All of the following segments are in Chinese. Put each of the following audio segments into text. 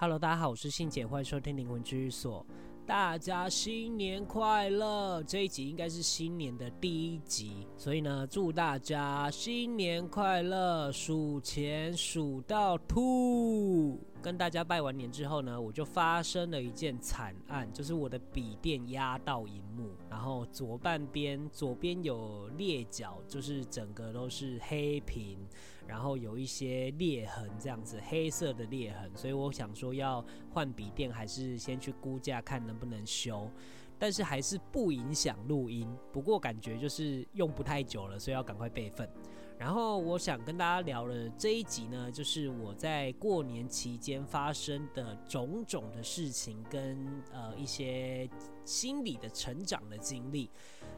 Hello，大家好，我是信姐，欢迎收听灵魂治愈所。大家新年快乐！这一集应该是新年的第一集，所以呢，祝大家新年快乐，数钱数到吐。跟大家拜完年之后呢，我就发生了一件惨案，就是我的笔电压到萤幕，然后左半边左边有裂角，就是整个都是黑屏，然后有一些裂痕，这样子黑色的裂痕，所以我想说要换笔电，还是先去估价看能不能修。但是还是不影响录音，不过感觉就是用不太久了，所以要赶快备份。然后我想跟大家聊的这一集呢，就是我在过年期间发生的种种的事情，跟呃一些心理的成长的经历。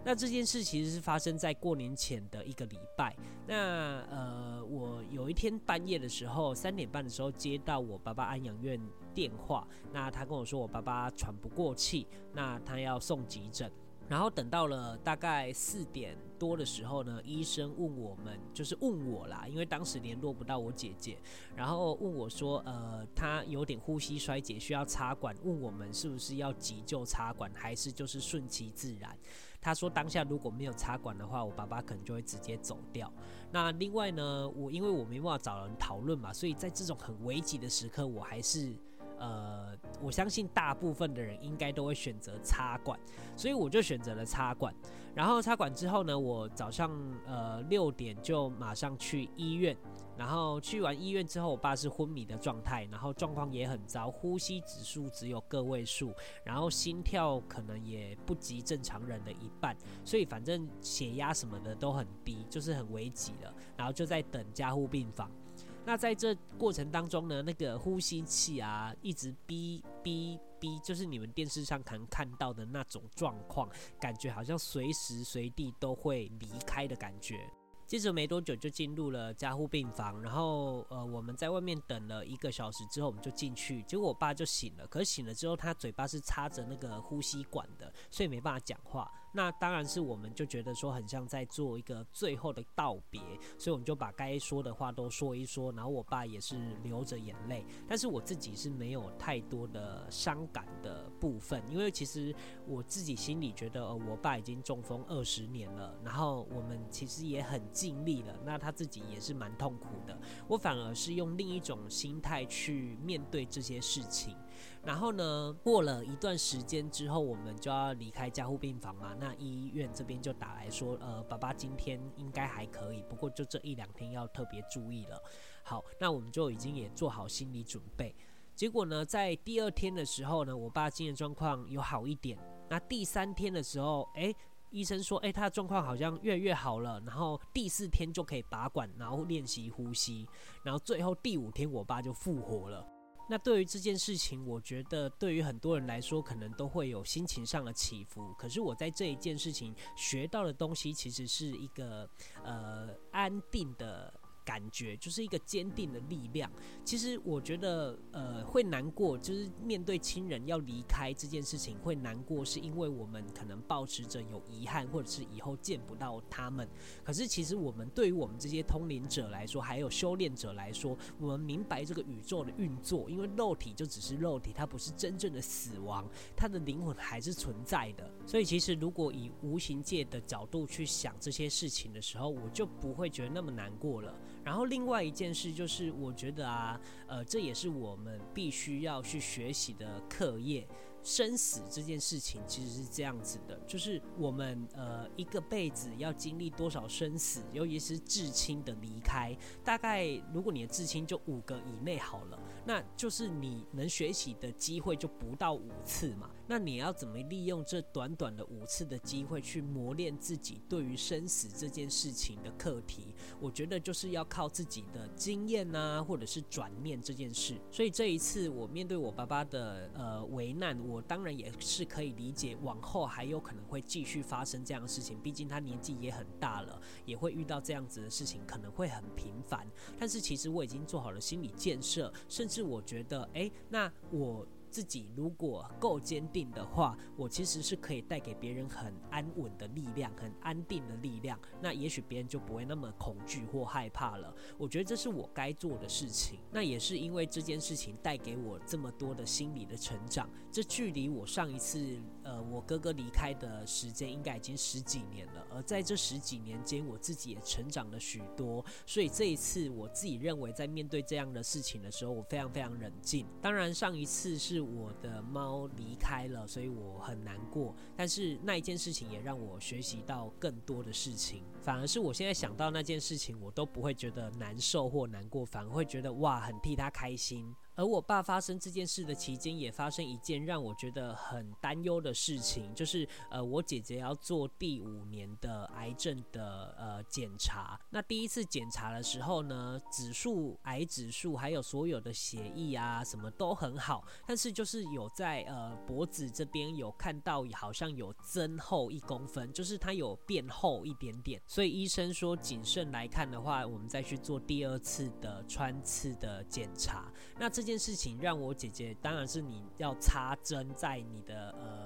那这件事其实是发生在过年前的一个礼拜。那呃，我有一天半夜的时候，三点半的时候接到我爸爸安养院电话，那他跟我说我爸爸喘不过气，那他要送急诊。然后等到了大概四点多的时候呢，医生问我们，就是问我啦，因为当时联络不到我姐姐，然后问我说，呃，他有点呼吸衰竭，需要插管，问我们是不是要急救插管，还是就是顺其自然。他说当下如果没有插管的话，我爸爸可能就会直接走掉。那另外呢，我因为我没办法找人讨论嘛，所以在这种很危急的时刻，我还是。呃，我相信大部分的人应该都会选择插管，所以我就选择了插管。然后插管之后呢，我早上呃六点就马上去医院。然后去完医院之后，我爸是昏迷的状态，然后状况也很糟，呼吸指数只有个位数，然后心跳可能也不及正常人的一半，所以反正血压什么的都很低，就是很危急了。然后就在等加护病房。那在这过程当中呢，那个呼吸器啊，一直哔哔哔，就是你们电视上可能看到的那种状况，感觉好像随时随地都会离开的感觉。接着没多久就进入了加护病房，然后呃我们在外面等了一个小时之后，我们就进去，结果我爸就醒了，可是醒了之后他嘴巴是插着那个呼吸管的，所以没办法讲话。那当然是我们就觉得说很像在做一个最后的道别，所以我们就把该说的话都说一说，然后我爸也是流着眼泪，但是我自己是没有太多的伤感的部分，因为其实我自己心里觉得呃我爸已经中风二十年了，然后我们其实也很。尽力了，那他自己也是蛮痛苦的。我反而是用另一种心态去面对这些事情。然后呢，过了一段时间之后，我们就要离开加护病房嘛。那医院这边就打来说，呃，爸爸今天应该还可以，不过就这一两天要特别注意了。好，那我们就已经也做好心理准备。结果呢，在第二天的时候呢，我爸精神状况有好一点。那第三天的时候，诶。医生说：“诶，他的状况好像越来越好了，然后第四天就可以拔管，然后练习呼吸，然后最后第五天我爸就复活了。那对于这件事情，我觉得对于很多人来说，可能都会有心情上的起伏。可是我在这一件事情学到的东西，其实是一个呃安定的。”感觉就是一个坚定的力量。其实我觉得，呃，会难过，就是面对亲人要离开这件事情会难过，是因为我们可能抱持着有遗憾，或者是以后见不到他们。可是其实我们对于我们这些通灵者来说，还有修炼者来说，我们明白这个宇宙的运作，因为肉体就只是肉体，它不是真正的死亡，它的灵魂还是存在的。所以其实如果以无形界的角度去想这些事情的时候，我就不会觉得那么难过了。然后另外一件事就是，我觉得啊，呃，这也是我们必须要去学习的课业。生死这件事情其实是这样子的，就是我们呃一个辈子要经历多少生死，尤其是至亲的离开。大概如果你的至亲就五个以内好了，那就是你能学习的机会就不到五次嘛。那你要怎么利用这短短的五次的机会去磨练自己对于生死这件事情的课题？我觉得就是要靠自己的经验啊，或者是转念这件事。所以这一次我面对我爸爸的呃危难，我当然也是可以理解，往后还有可能会继续发生这样的事情。毕竟他年纪也很大了，也会遇到这样子的事情，可能会很频繁。但是其实我已经做好了心理建设，甚至我觉得，诶，那我。自己如果够坚定的话，我其实是可以带给别人很安稳的力量，很安定的力量。那也许别人就不会那么恐惧或害怕了。我觉得这是我该做的事情。那也是因为这件事情带给我这么多的心理的成长。这距离我上一次呃我哥哥离开的时间应该已经十几年了。而在这十几年间，我自己也成长了许多。所以这一次，我自己认为在面对这样的事情的时候，我非常非常冷静。当然，上一次是我的猫离开了，所以我很难过。但是那一件事情也让我学习到更多的事情。反而是我现在想到那件事情，我都不会觉得难受或难过，反而会觉得哇，很替他开心。而我爸发生这件事的期间，也发生一件让我觉得很担忧的事情，就是呃，我姐姐要做第五年的癌症的呃检查。那第一次检查的时候呢，指数癌指数还有所有的血液啊什么都很好，但是就是有在呃脖子这边有看到好像有增厚一公分，就是它有变厚一点点。所以医生说谨慎来看的话，我们再去做第二次的穿刺的检查。那这。这件事情让我姐姐，当然是你要插针在你的呃。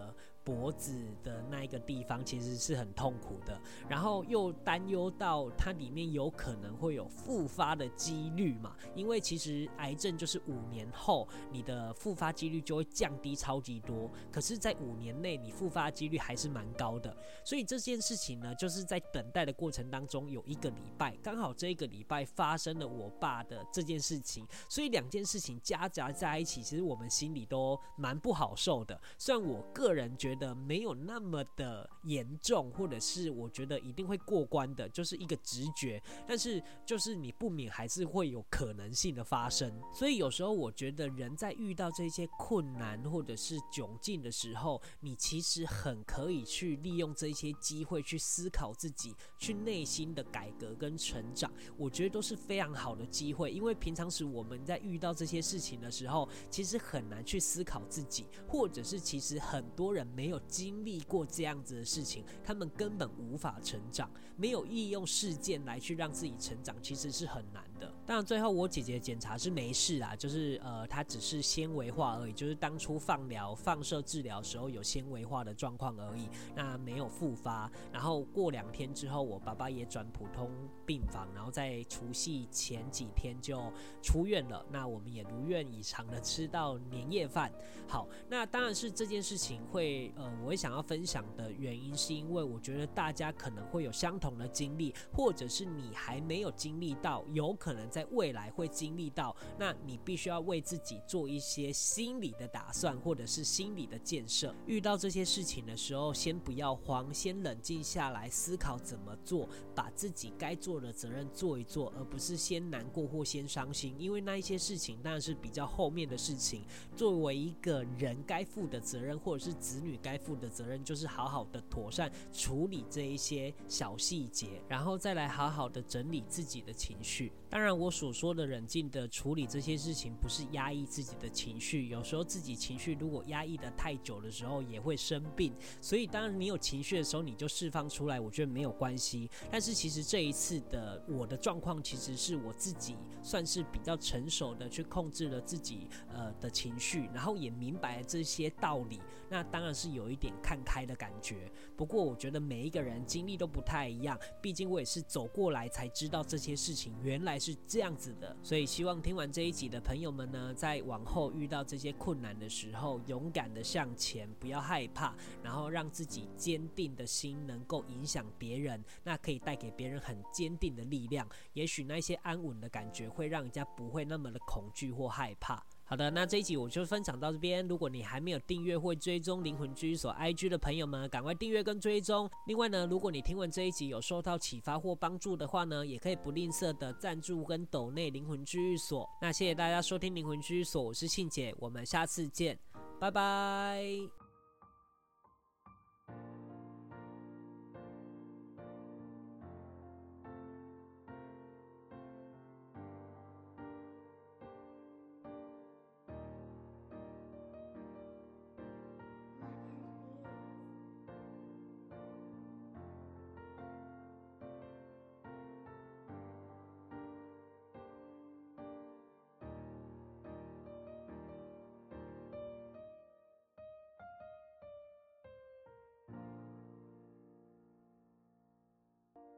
脖子的那一个地方其实是很痛苦的，然后又担忧到它里面有可能会有复发的几率嘛，因为其实癌症就是五年后你的复发几率就会降低超级多，可是，在五年内你复发几率还是蛮高的，所以这件事情呢，就是在等待的过程当中有一个礼拜，刚好这一个礼拜发生了我爸的这件事情，所以两件事情夹杂在一起，其实我们心里都蛮不好受的。虽然我个人觉的没有那么的严重，或者是我觉得一定会过关的，就是一个直觉。但是就是你不免还是会有可能性的发生。所以有时候我觉得人在遇到这些困难或者是窘境的时候，你其实很可以去利用这些机会去思考自己，去内心的改革跟成长。我觉得都是非常好的机会，因为平常时我们在遇到这些事情的时候，其实很难去思考自己，或者是其实很多人没。没有经历过这样子的事情，他们根本无法成长。没有利用事件来去让自己成长，其实是很难当然，最后我姐姐检查是没事啊，就是呃，她只是纤维化而已，就是当初放疗、放射治疗时候有纤维化的状况而已，那没有复发。然后过两天之后，我爸爸也转普通病房，然后在除夕前几天就出院了。那我们也如愿以偿的吃到年夜饭。好，那当然是这件事情会。呃，我会想要分享的原因，是因为我觉得大家可能会有相同的经历，或者是你还没有经历到，有可可能在未来会经历到，那你必须要为自己做一些心理的打算，或者是心理的建设。遇到这些事情的时候，先不要慌，先冷静下来思考怎么做，把自己该做的责任做一做，而不是先难过或先伤心，因为那一些事情当然是比较后面的事情。作为一个人该负的责任，或者是子女。该负的责任就是好好的妥善处理这一些小细节，然后再来好好的整理自己的情绪。当然，我所说的冷静的处理这些事情，不是压抑自己的情绪。有时候自己情绪如果压抑得太久的时候，也会生病。所以，当然你有情绪的时候，你就释放出来，我觉得没有关系。但是，其实这一次的我的状况，其实是我自己算是比较成熟的去控制了自己呃的情绪，然后也明白了这些道理。那当然是。有一点看开的感觉，不过我觉得每一个人经历都不太一样，毕竟我也是走过来才知道这些事情原来是这样子的。所以希望听完这一集的朋友们呢，在往后遇到这些困难的时候，勇敢的向前，不要害怕，然后让自己坚定的心能够影响别人，那可以带给别人很坚定的力量。也许那些安稳的感觉会让人家不会那么的恐惧或害怕。好的，那这一集我就分享到这边。如果你还没有订阅或追踪灵魂居所 IG 的朋友们，赶快订阅跟追踪。另外呢，如果你听完这一集有受到启发或帮助的话呢，也可以不吝啬的赞助跟抖内灵魂居所。那谢谢大家收听灵魂居所，我是庆姐，我们下次见，拜拜。